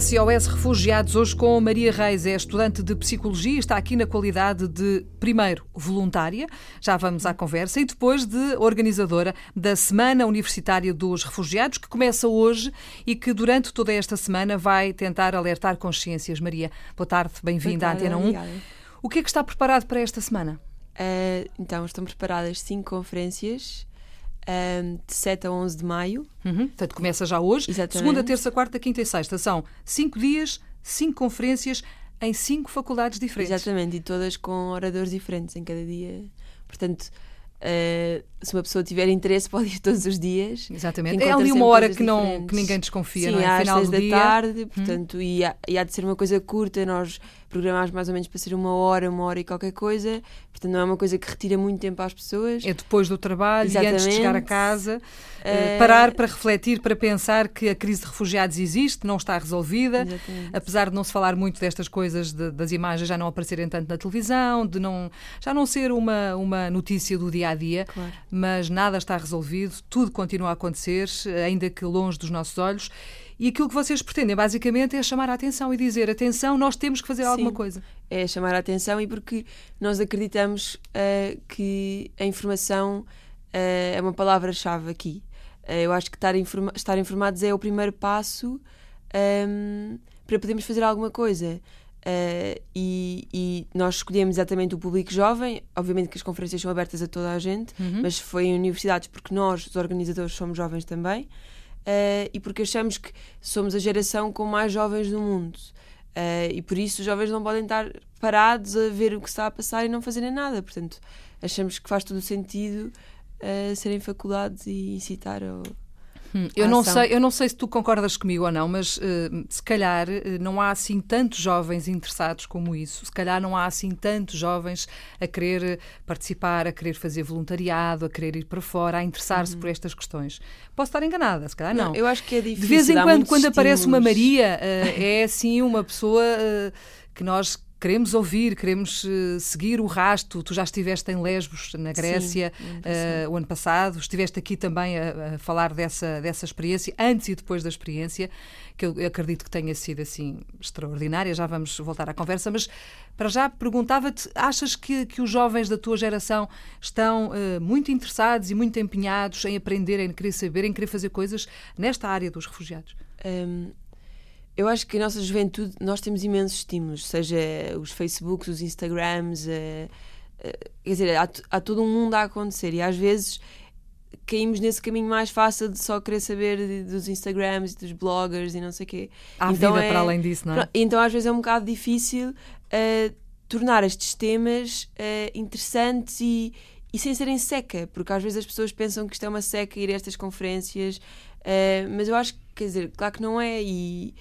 SOS Refugiados, hoje com Maria Reis, é estudante de Psicologia, está aqui na qualidade de, primeiro, voluntária, já vamos à conversa, e depois de organizadora da Semana Universitária dos Refugiados, que começa hoje e que durante toda esta semana vai tentar alertar consciências. Maria, boa tarde, bem-vinda à Antena 1. Obrigada. O que é que está preparado para esta semana? Uh, então, estão preparadas cinco conferências um, de 7 a 11 de maio. Uhum. Portanto, começa já hoje. Exatamente. Segunda, terça, quarta, quinta e sexta. São cinco dias, cinco conferências em cinco faculdades diferentes. Exatamente, e todas com oradores diferentes em cada dia. Portanto, Uh, se uma pessoa tiver interesse, pode ir todos os dias. Exatamente. É ali uma hora que, não, que ninguém desconfia, Sim, não é? Às Final da dia. tarde, hum. portanto, hum. e, há, e há de ser uma coisa curta, nós programámos mais ou menos para ser uma hora, uma hora e qualquer coisa, portanto não é uma coisa que retira muito tempo às pessoas. É depois do trabalho Exatamente. e antes de chegar a casa, uh... parar para refletir, para pensar que a crise de refugiados existe, não está resolvida, Exatamente. apesar de não se falar muito destas coisas, de, das imagens já não aparecerem tanto na televisão, de não, já não ser uma, uma notícia do dia a dia, claro. mas nada está resolvido, tudo continua a acontecer, ainda que longe dos nossos olhos. E aquilo que vocês pretendem, basicamente, é chamar a atenção e dizer: atenção, nós temos que fazer Sim, alguma coisa. É chamar a atenção e porque nós acreditamos uh, que a informação uh, é uma palavra-chave aqui. Uh, eu acho que estar, informa estar informados é o primeiro passo um, para podermos fazer alguma coisa. Uh, e, e, nós escolhemos exatamente o público jovem. Obviamente que as conferências são abertas a toda a gente, uhum. mas foi em universidades porque nós, os organizadores, somos jovens também uh, e porque achamos que somos a geração com mais jovens do mundo. Uh, e por isso os jovens não podem estar parados a ver o que está a passar e não fazerem nada. Portanto, achamos que faz todo o sentido uh, serem faculdades e incitar ao, Hum, eu, não sei, eu não sei se tu concordas comigo ou não, mas uh, se calhar uh, não há assim tantos jovens interessados como isso. Se calhar não há assim tantos jovens a querer participar, a querer fazer voluntariado, a querer ir para fora, a interessar-se uhum. por estas questões. Posso estar enganada, se calhar não. não eu acho que é difícil. De vez em quando, quando aparece uma Maria, uh, é assim uma pessoa que nós queremos ouvir, queremos uh, seguir o rasto. Tu já estiveste em Lesbos, na Grécia, Sim, uh, o ano passado. Estiveste aqui também a, a, falar dessa, dessa experiência, antes e depois da experiência, que eu acredito que tenha sido assim extraordinária. Já vamos voltar à conversa, mas para já perguntava-te: achas que, que os jovens da tua geração estão uh, muito interessados e muito empenhados em aprender, em querer saber, em querer fazer coisas nesta área dos refugiados? Um eu acho que a nossa juventude, nós temos imensos estímulos, seja os Facebooks, os Instagrams, uh, uh, quer dizer, há, há, todo um mundo a acontecer e às vezes caímos nesse caminho mais fácil de só querer saber de, dos Instagrams e dos bloggers e não sei o quê. Há então vida é, para além disso, não é? Então às vezes é um bocado difícil uh, tornar estes temas interessantes e, e sem serem seca, porque às vezes as pessoas pensam que isto é uma seca ir a estas conferências, mas eu acho que, quer dizer, claro que não é e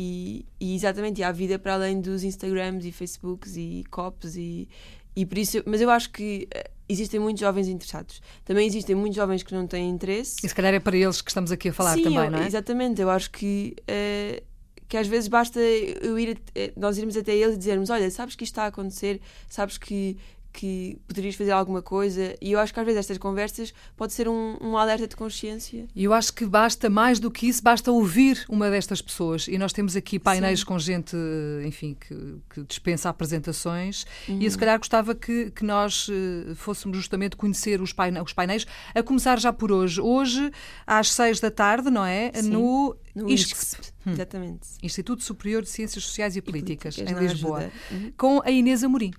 e, e, exatamente, e há vida para além dos Instagrams e Facebooks e Cops e, e por isso, mas eu acho que eh, existem muitos jovens interessados. Também existem muitos jovens que não têm interesse. E se calhar é para eles que estamos aqui a falar Sim, também, eu, não é? Exatamente, eu acho que, uh, que às vezes basta eu ir, nós irmos até eles e dizermos: Olha, sabes que isto está a acontecer, sabes que que poderias fazer alguma coisa. E eu acho que às vezes estas conversas pode ser um, um alerta de consciência. E eu acho que basta mais do que isso, basta ouvir uma destas pessoas. E nós temos aqui painéis Sim. com gente, enfim, que, que dispensa apresentações. Uhum. E eu, se calhar gostava que, que nós uh, fôssemos justamente conhecer os, paine os painéis, a começar já por hoje. Hoje, às seis da tarde, não é? Sim. No no ISCSP, hum. exatamente. Instituto Superior de Ciências Sociais e Políticas, e Políticas em Lisboa, uhum. com a Inês Amorim.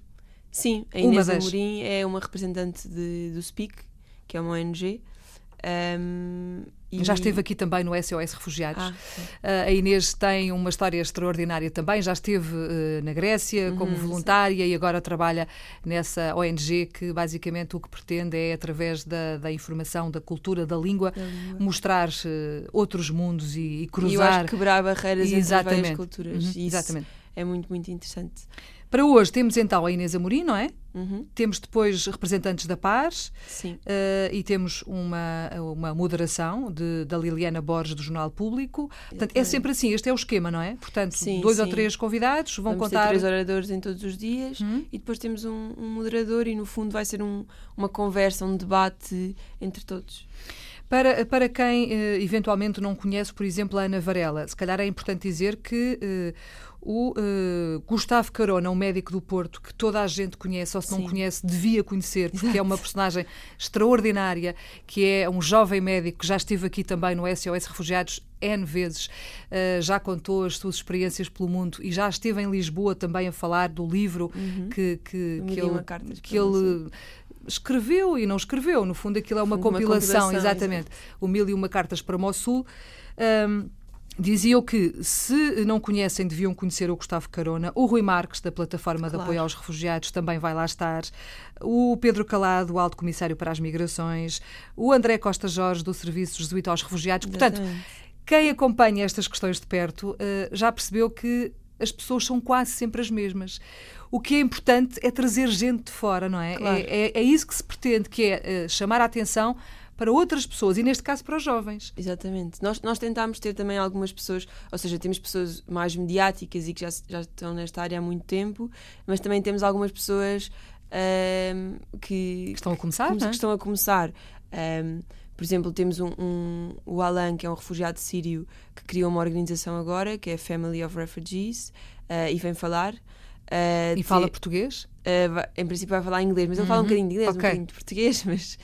Sim, a Inês das... Amorim é uma representante de, do SPIC, que é uma ONG. Um, e... Já esteve aqui também no SOS Refugiados. Ah, uh, a Inês tem uma história extraordinária também. Já esteve uh, na Grécia uhum, como voluntária sim. e agora trabalha nessa ONG que basicamente o que pretende é, através da, da informação, da cultura, da língua, da língua. mostrar uh, outros mundos e, e cruzar. E eu acho que quebrar barreiras exatamente. entre várias culturas. Uhum, exatamente. é muito, muito interessante. Para hoje temos então a Inês Amorim, não é? Uhum. Temos depois representantes da Paz. Uh, e temos uma, uma moderação de, da Liliana Borges do Jornal Público. Portanto, é sempre assim, este é o esquema, não é? Portanto, sim, dois sim. ou três convidados vão Vamos contar. Ter três oradores em todos os dias uhum. e depois temos um, um, moderador e no fundo vai ser um, uma conversa, um debate entre todos. Para, para quem uh, eventualmente não conhece, por exemplo, a Ana Varela, se calhar é importante dizer que uh, o uh, Gustavo Carona, um médico do Porto que toda a gente conhece, ou se não Sim. conhece, devia conhecer, porque Exato. é uma personagem extraordinária, que é um jovem médico que já esteve aqui também no SOS Refugiados N vezes, uh, já contou as suas experiências pelo mundo e já esteve em Lisboa também a falar do livro uhum. que, que, que ele, que ele escreveu e não escreveu. No fundo, aquilo é uma, compilação, uma compilação, exatamente. Exatamente. O Mil e Uma Cartas para Mossul. Um, Diziam que, se não conhecem, deviam conhecer o Gustavo Carona. O Rui Marques, da Plataforma claro. de Apoio aos Refugiados, também vai lá estar. O Pedro Calado, o Alto Comissário para as Migrações. O André Costa Jorge, do Serviço Jesuíta aos Refugiados. Portanto, quem acompanha estas questões de perto uh, já percebeu que as pessoas são quase sempre as mesmas. O que é importante é trazer gente de fora, não é? Claro. É, é, é, isso que se pretende, que é uh, chamar a atenção para outras pessoas e, neste caso, para os jovens. Exatamente. Nós, nós tentámos ter também algumas pessoas, ou seja, temos pessoas mais mediáticas e que já, já estão nesta área há muito tempo, mas também temos algumas pessoas um, que, que, estão a começar. Que, é? que estão a começar. Um, por exemplo, temos um, um, o Alan, que é um refugiado sírio, que criou uma organização agora, que é a Family of Refugees, uh, e vem falar. Uh, e fala português? Uh, em princípio vai falar inglês, mas ele fala um uhum. bocadinho de inglês, okay. um bocadinho de português, mas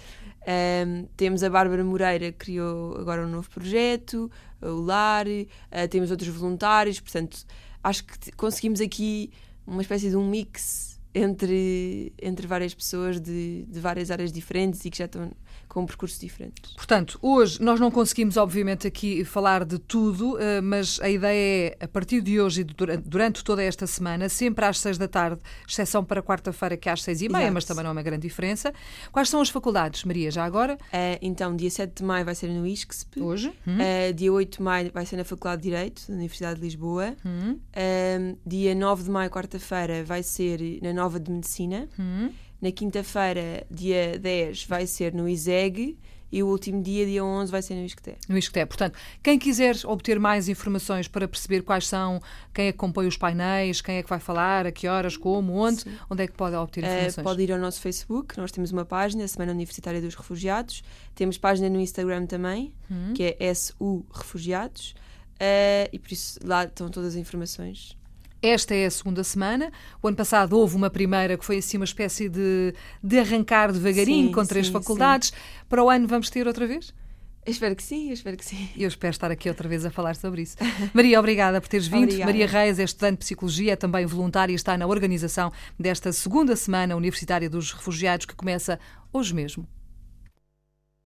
um, temos a Bárbara Moreira, que criou agora um novo projeto, o LAR, uh, temos outros voluntários, portanto, acho que conseguimos aqui uma espécie de um mix entre, entre várias pessoas de, de várias áreas diferentes e que já estão com percursos diferentes. Portanto, hoje nós não conseguimos, obviamente, aqui falar de tudo, eh, mas a ideia é, a partir de hoje e durante toda esta semana, sempre às seis da tarde, exceção para quarta-feira, que é às seis e meia, mas também não é uma grande diferença. Quais são as faculdades, Maria, já agora? Uh, então, dia 7 de maio vai ser no ISCSP. Hoje. Uhum. Uh, dia 8 de maio vai ser na Faculdade de Direito, da Universidade de Lisboa. Uh, dia 9 de maio, quarta-feira, vai ser na Nova de Medicina. Uhum. Na quinta-feira, dia 10, vai ser no ISEG e o último dia, dia 11, vai ser no Isqueté. No Isqueté. Portanto, quem quiser obter mais informações para perceber quais são, quem é que compõe os painéis, quem é que vai falar, a que horas, como, onde, Sim. onde é que pode obter eh, informações? Uh, pode ir ao nosso Facebook, nós temos uma página, Semana Universitária dos Refugiados. Temos página no Instagram também, hum. que é SU Refugiados. Uh, e por isso lá estão todas as informações. Esta é a segunda semana. O ano passado houve uma primeira que foi assim uma espécie de, de arrancar devagarinho sim, com três sim, faculdades. Sim. Para o ano vamos ter outra vez? Eu espero que sim, eu espero que sim. Eu espero estar aqui outra vez a falar sobre isso. Maria, obrigada por teres vindo. Obrigada. Maria Reis é estudante de Psicologia, é também voluntária e está na organização desta segunda semana universitária dos refugiados que começa hoje mesmo.